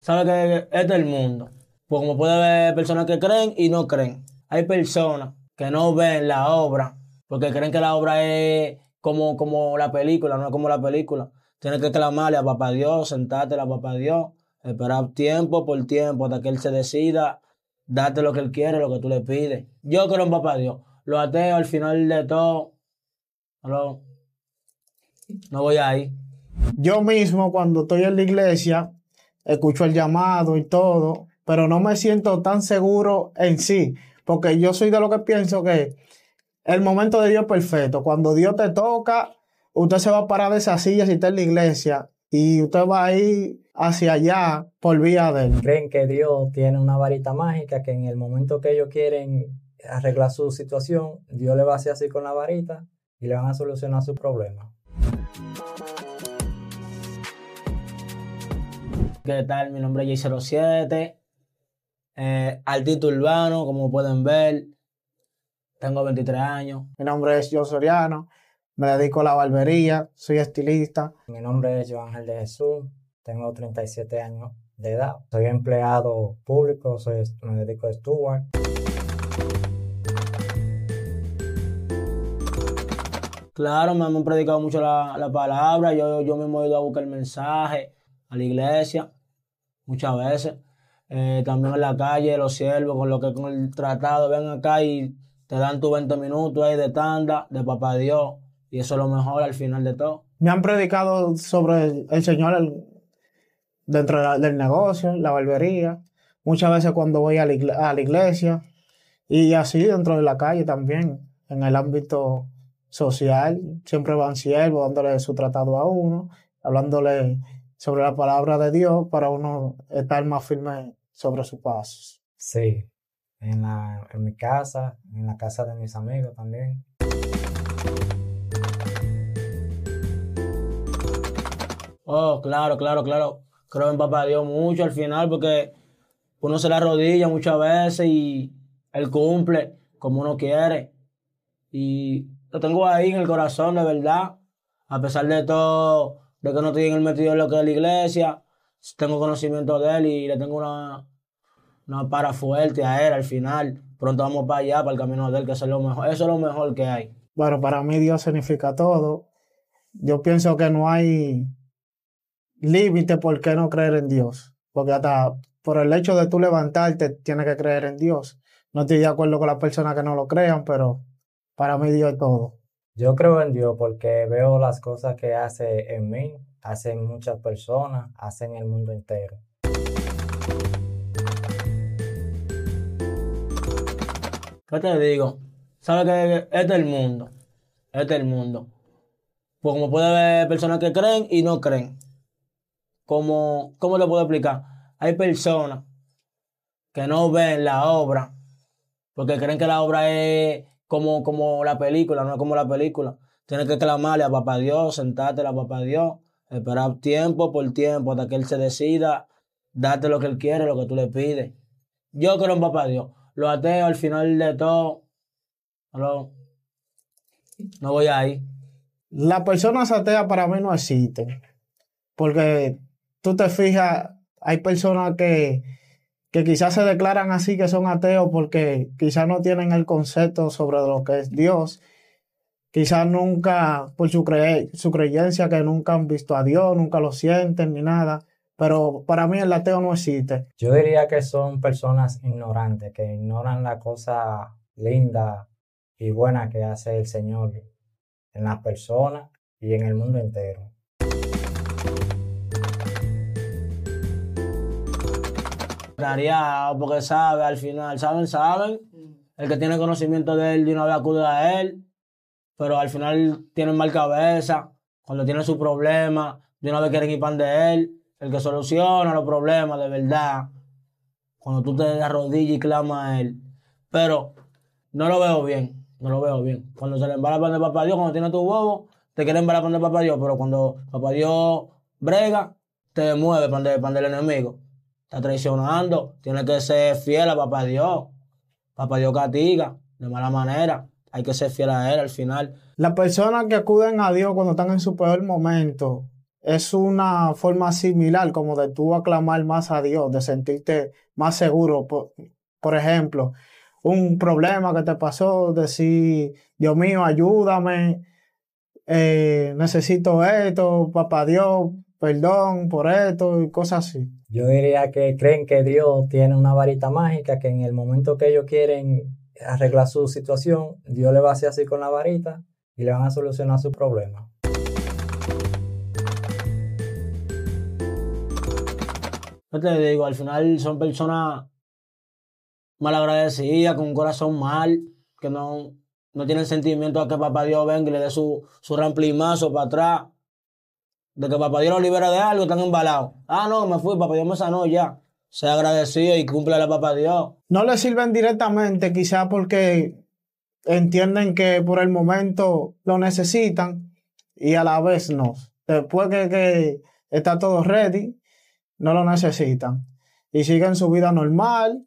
sabe que este es el mundo. Pues como puede haber personas que creen y no creen. Hay personas que no ven la obra porque creen que la obra es como, como la película, no es como la película. Tienes que clamarle a papá Dios, sentarte a papá Dios, esperar tiempo por tiempo hasta que Él se decida, darte lo que Él quiere, lo que tú le pides. Yo creo en papá Dios. Lo ateo al final de todo. No, no voy ahí. Yo mismo, cuando estoy en la iglesia, escucho el llamado y todo, pero no me siento tan seguro en sí, porque yo soy de lo que pienso que el momento de Dios es perfecto. Cuando Dios te toca, usted se va a parar de esa silla si está en la iglesia y usted va a ir hacia allá por vía de él. Creen que Dios tiene una varita mágica que en el momento que ellos quieren arreglar su situación, Dios le va a hacer así con la varita y le van a solucionar su problema. ¿Qué tal? Mi nombre es J07, eh, altito urbano, como pueden ver. Tengo 23 años. Mi nombre es Joe Soriano, me dedico a la barbería, soy estilista. Mi nombre es Joan Ángel de Jesús, tengo 37 años de edad. Soy empleado público, soy, me dedico a steward. Claro, me han predicado mucho la, palabra. Yo, yo mismo he ido a buscar el mensaje a la iglesia muchas veces. Eh, también en la calle, los siervos, con lo que con el tratado, ven acá y te dan tus 20 minutos ahí de tanda, de papá Dios, y eso es lo mejor al final de todo. Me han predicado sobre el, Señor dentro del negocio, la barbería, muchas veces cuando voy a la, iglesia, y así dentro de la calle también, en el ámbito social, siempre van siervos dándole su tratado a uno, hablándole sobre la palabra de Dios para uno estar más firme sobre sus pasos. Sí, en, la, en mi casa, en la casa de mis amigos también. Oh, claro, claro, claro. Creo en Papá Dios mucho al final porque uno se la rodilla muchas veces y Él cumple como uno quiere. Y lo tengo ahí en el corazón, de verdad. A pesar de todo, de que no estoy en el metido en lo que es la iglesia, tengo conocimiento de Él y le tengo una, una para fuerte a él al final. Pronto vamos para allá, para el camino de él, que eso es lo mejor. Eso es lo mejor que hay. Bueno, para mí Dios significa todo. Yo pienso que no hay límite por qué no creer en Dios. Porque hasta por el hecho de tú levantarte, tienes que creer en Dios. No estoy de acuerdo con las personas que no lo crean, pero para mí Dios es todo. Yo creo en Dios porque veo las cosas que hace en mí, hacen muchas personas, hacen el mundo entero. ¿Qué te digo? ¿Sabes que este es el mundo? Este es el mundo. Pues como puede haber personas que creen y no creen. Como, ¿Cómo te puedo explicar? Hay personas que no ven la obra porque creen que la obra es como, como la película, no es como la película. Tienes que clamarle a papá Dios, sentarte a papá Dios, esperar tiempo por tiempo hasta que Él se decida, darte lo que Él quiere, lo que tú le pides. Yo creo en papá Dios lo ateo al final de todo, no, no voy ahí. Las personas ateas para mí no existen. Porque tú te fijas, hay personas que, que quizás se declaran así que son ateos porque quizás no tienen el concepto sobre lo que es Dios. Quizás nunca, por su, su creencia, que nunca han visto a Dios, nunca lo sienten ni nada. Pero para mí el ateo no existe. Yo diría que son personas ignorantes, que ignoran la cosa linda y buena que hace el Señor en las personas y en el mundo entero. Porque sabe al final, saben, saben. El que tiene conocimiento de él de una vez acude a él, pero al final tienen mal cabeza. Cuando tienen su problema, de una vez quieren ir pan de él el que soluciona los problemas de verdad, cuando tú te arrodillas y clamas a Él. Pero no lo veo bien, no lo veo bien. Cuando se le embala pan de papá Dios, cuando tiene tu bobo, te quiere embalar pan de papá Dios, pero cuando papá Dios brega, te mueve pan, de, pan del enemigo. Está traicionando, tiene que ser fiel a papá Dios. Papá Dios castiga de mala manera. Hay que ser fiel a Él al final. Las personas que acuden a Dios cuando están en su peor momento, es una forma similar como de tú aclamar más a Dios, de sentirte más seguro. Por, por ejemplo, un problema que te pasó, decir, Dios mío, ayúdame, eh, necesito esto, papá Dios, perdón por esto y cosas así. Yo diría que creen que Dios tiene una varita mágica que en el momento que ellos quieren arreglar su situación, Dios le va a hacer así con la varita y le van a solucionar su problema. Yo te digo, al final son personas malagradecidas, con un corazón mal, que no, no tienen sentimiento a que papá Dios venga y le dé su, su ramplimazo para atrás. De que papá Dios lo libera de algo, están embalados. Ah, no, me fui, papá Dios me sanó ya. Sea agradecido y cumple a papá Dios. No le sirven directamente, quizá porque entienden que por el momento lo necesitan y a la vez no. Después que, que está todo ready, no lo necesitan. Y siguen su vida normal,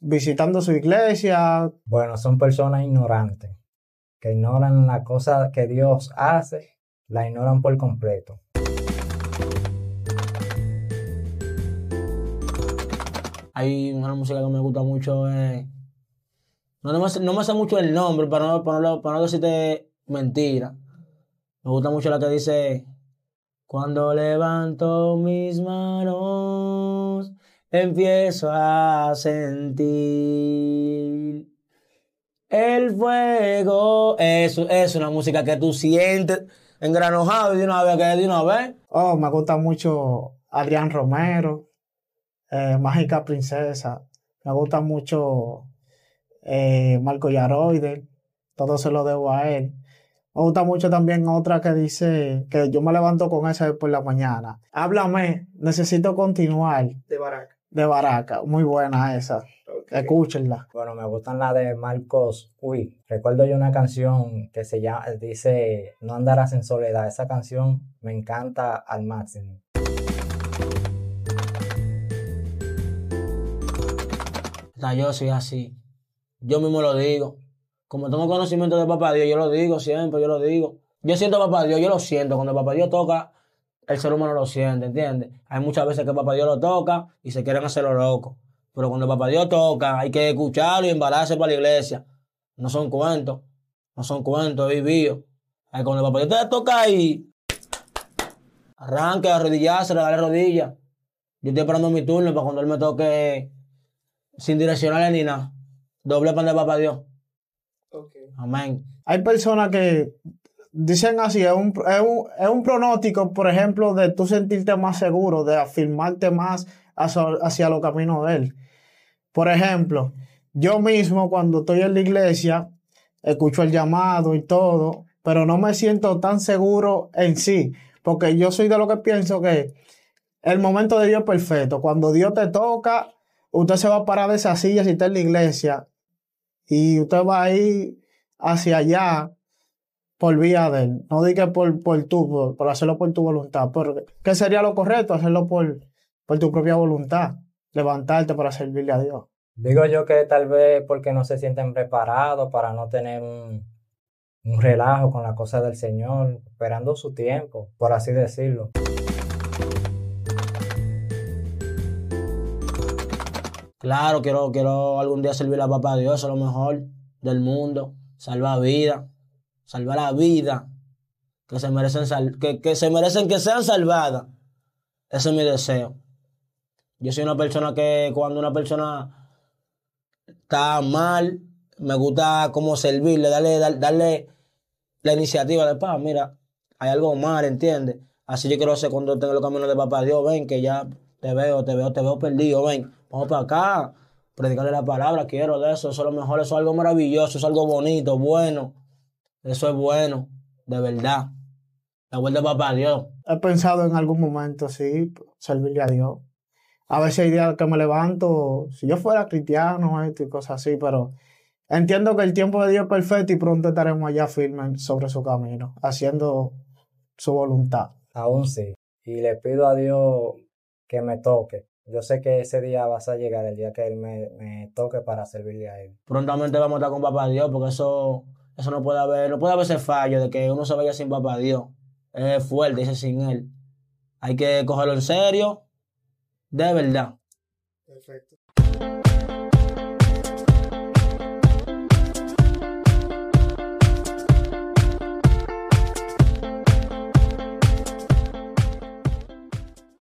visitando su iglesia. Bueno, son personas ignorantes, que ignoran la cosa que Dios hace, la ignoran por completo. Hay una música que me gusta mucho, eh, no, me, no me mucho el nombre, para no, para no, para no decirte mentira. Me gusta mucho la que dice, cuando levanto mis manos, empiezo a sentir el fuego. Eso es una música que tú sientes engranojado y de una vez que de una vez. Oh, me gusta mucho Adrián Romero, eh, Mágica Princesa. Me gusta mucho eh, Marco Yaroide. Todo se lo debo a él. Me gusta mucho también otra que dice que yo me levanto con esa por la mañana. Háblame, necesito continuar. De Baraca. De Baraca, muy buena esa. Escúchenla. Bueno, me gustan las de Marcos Uy. Recuerdo yo una canción que se llama, dice No andarás en soledad. Esa canción me encanta al máximo. yo soy así. Yo mismo lo digo. Como tengo conocimiento de papá Dios, yo lo digo siempre, yo lo digo. Yo siento papá Dios, yo lo siento. Cuando papá Dios toca, el ser humano lo siente, ¿entiendes? Hay muchas veces que papá Dios lo toca y se quieren hacerlo loco. Pero cuando papá Dios toca, hay que escucharlo y embalarse para la iglesia. No son cuentos, no son cuentos, es vivido. Cuando papá Dios te toca ahí, arranque, arrodillarse, le darle rodillas. Yo estoy esperando mi turno para cuando él me toque sin direccionales ni nada. Doble pan de papá Dios. Amén. Hay personas que dicen así, es un, es, un, es un, pronóstico, por ejemplo, de tú sentirte más seguro, de afirmarte más hacia, hacia los caminos de Él. Por ejemplo, yo mismo cuando estoy en la iglesia, escucho el llamado y todo, pero no me siento tan seguro en sí, porque yo soy de lo que pienso que el momento de Dios es perfecto. Cuando Dios te toca, usted se va a parar de esa silla si está en la iglesia y usted va a ir hacia allá por vía de él. No diga por, por tú, por, hacerlo por tu voluntad. Porque, ¿Qué sería lo correcto? Hacerlo por, por tu propia voluntad. Levantarte para servirle a Dios. Digo yo que tal vez porque no se sienten preparados para no tener un, un relajo con la cosa del Señor, esperando su tiempo, por así decirlo. Claro, quiero, quiero algún día servir a papá Dios, a lo mejor del mundo, salvar vida, salvar la vida, que se merecen, que, que se merecen que sean salvadas. Ese es mi deseo. Yo soy una persona que cuando una persona está mal, me gusta como servirle, darle, darle la iniciativa de paz, mira, hay algo mal, ¿entiendes? Así yo quiero hacer cuando tengo los caminos de papá Dios, ven que ya te veo, te veo, te veo perdido, ven, vamos para acá, predicarle la palabra, quiero de eso, eso es lo mejor, eso es algo maravilloso, eso es algo bonito, bueno, eso es bueno, de verdad. La vuelta de papá Dios. He pensado en algún momento, sí, servirle a Dios. A veces hay días que me levanto, si yo fuera cristiano, esto y cosas así, pero entiendo que el tiempo de Dios es perfecto y pronto estaremos allá firmes sobre su camino, haciendo su voluntad. Aún sí. Y le pido a Dios que me toque. Yo sé que ese día vas a llegar, el día que Él me, me toque para servirle a Él. Prontamente vamos a estar con Papá Dios, porque eso, eso no puede haber, no puede haber ese fallo de que uno se vaya sin Papá Dios. es fuerte, dice sin él. Hay que cogerlo en serio, de verdad. Perfecto.